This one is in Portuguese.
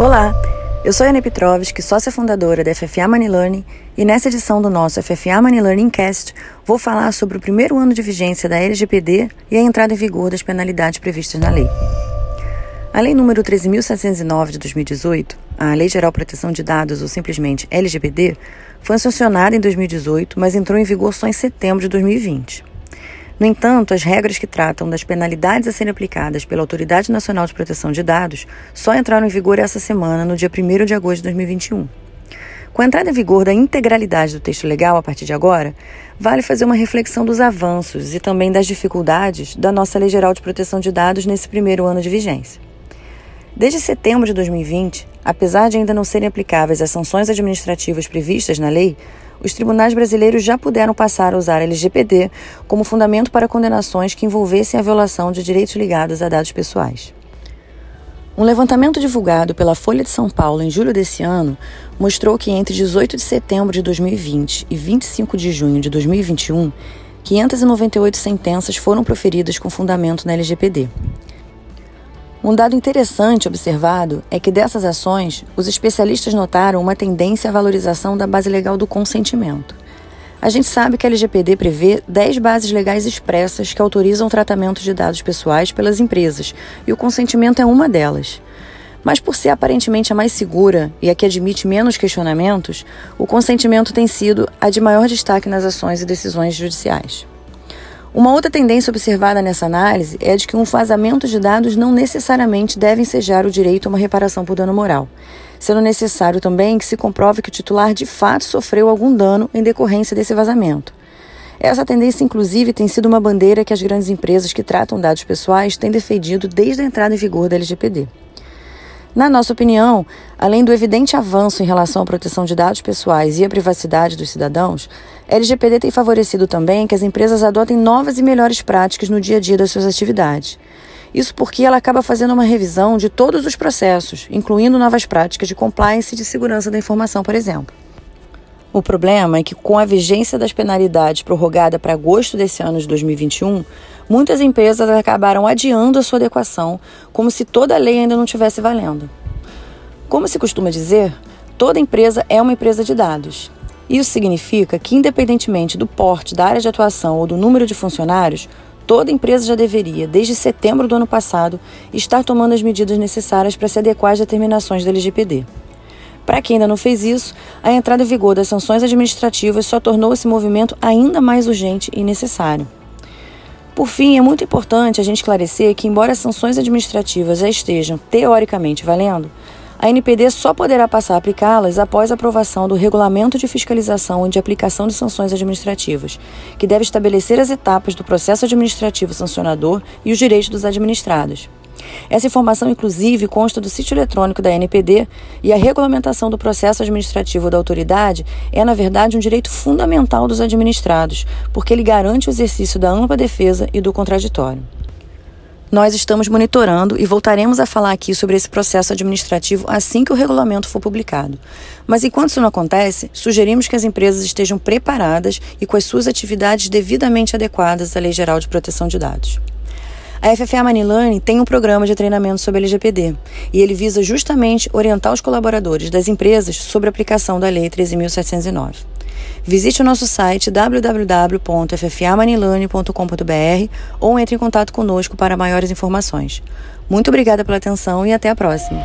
Olá, eu sou Ana Petrovski, sócia fundadora da FFA Money e nessa edição do nosso FFA Money Learning Cast vou falar sobre o primeiro ano de vigência da LGPD e a entrada em vigor das penalidades previstas na lei. A Lei número 13.709 de 2018, a Lei Geral Proteção de Dados, ou simplesmente LGPD, foi sancionada em 2018, mas entrou em vigor só em setembro de 2020. No entanto, as regras que tratam das penalidades a serem aplicadas pela Autoridade Nacional de Proteção de Dados só entraram em vigor essa semana, no dia 1 de agosto de 2021. Com a entrada em vigor da integralidade do texto legal a partir de agora, vale fazer uma reflexão dos avanços e também das dificuldades da nossa Lei Geral de Proteção de Dados nesse primeiro ano de vigência. Desde setembro de 2020, apesar de ainda não serem aplicáveis as sanções administrativas previstas na lei, os tribunais brasileiros já puderam passar a usar a LGPD como fundamento para condenações que envolvessem a violação de direitos ligados a dados pessoais. Um levantamento divulgado pela Folha de São Paulo em julho desse ano mostrou que entre 18 de setembro de 2020 e 25 de junho de 2021, 598 sentenças foram proferidas com fundamento na LGPD. Um dado interessante observado é que dessas ações, os especialistas notaram uma tendência à valorização da base legal do consentimento. A gente sabe que a LGPD prevê 10 bases legais expressas que autorizam o tratamento de dados pessoais pelas empresas, e o consentimento é uma delas. Mas por ser aparentemente a mais segura e a que admite menos questionamentos, o consentimento tem sido a de maior destaque nas ações e decisões judiciais. Uma outra tendência observada nessa análise é de que um vazamento de dados não necessariamente deve ensejar o direito a uma reparação por dano moral, sendo necessário também que se comprove que o titular de fato sofreu algum dano em decorrência desse vazamento. Essa tendência, inclusive, tem sido uma bandeira que as grandes empresas que tratam dados pessoais têm defendido desde a entrada em vigor da LGPD. Na nossa opinião, além do evidente avanço em relação à proteção de dados pessoais e à privacidade dos cidadãos, a LGPD tem favorecido também que as empresas adotem novas e melhores práticas no dia a dia das suas atividades. Isso porque ela acaba fazendo uma revisão de todos os processos, incluindo novas práticas de compliance e de segurança da informação, por exemplo. O problema é que, com a vigência das penalidades prorrogada para agosto desse ano de 2021, muitas empresas acabaram adiando a sua adequação, como se toda a lei ainda não estivesse valendo. Como se costuma dizer, toda empresa é uma empresa de dados. Isso significa que, independentemente do porte, da área de atuação ou do número de funcionários, toda empresa já deveria, desde setembro do ano passado, estar tomando as medidas necessárias para se adequar às determinações da LGPD. Para quem ainda não fez isso, a entrada em vigor das sanções administrativas só tornou esse movimento ainda mais urgente e necessário. Por fim, é muito importante a gente esclarecer que, embora as sanções administrativas já estejam teoricamente valendo, a NPD só poderá passar a aplicá-las após a aprovação do Regulamento de Fiscalização e de Aplicação de Sanções Administrativas, que deve estabelecer as etapas do processo administrativo sancionador e os direitos dos administrados. Essa informação, inclusive, consta do sítio eletrônico da NPD e a regulamentação do processo administrativo da autoridade é, na verdade, um direito fundamental dos administrados, porque ele garante o exercício da ampla defesa e do contraditório. Nós estamos monitorando e voltaremos a falar aqui sobre esse processo administrativo assim que o regulamento for publicado. Mas enquanto isso não acontece, sugerimos que as empresas estejam preparadas e com as suas atividades devidamente adequadas à Lei Geral de Proteção de Dados. A FFA Manilane tem um programa de treinamento sobre LGPD e ele visa justamente orientar os colaboradores das empresas sobre a aplicação da Lei 13.709. Visite o nosso site www.ffamanilane.com.br ou entre em contato conosco para maiores informações. Muito obrigada pela atenção e até a próxima.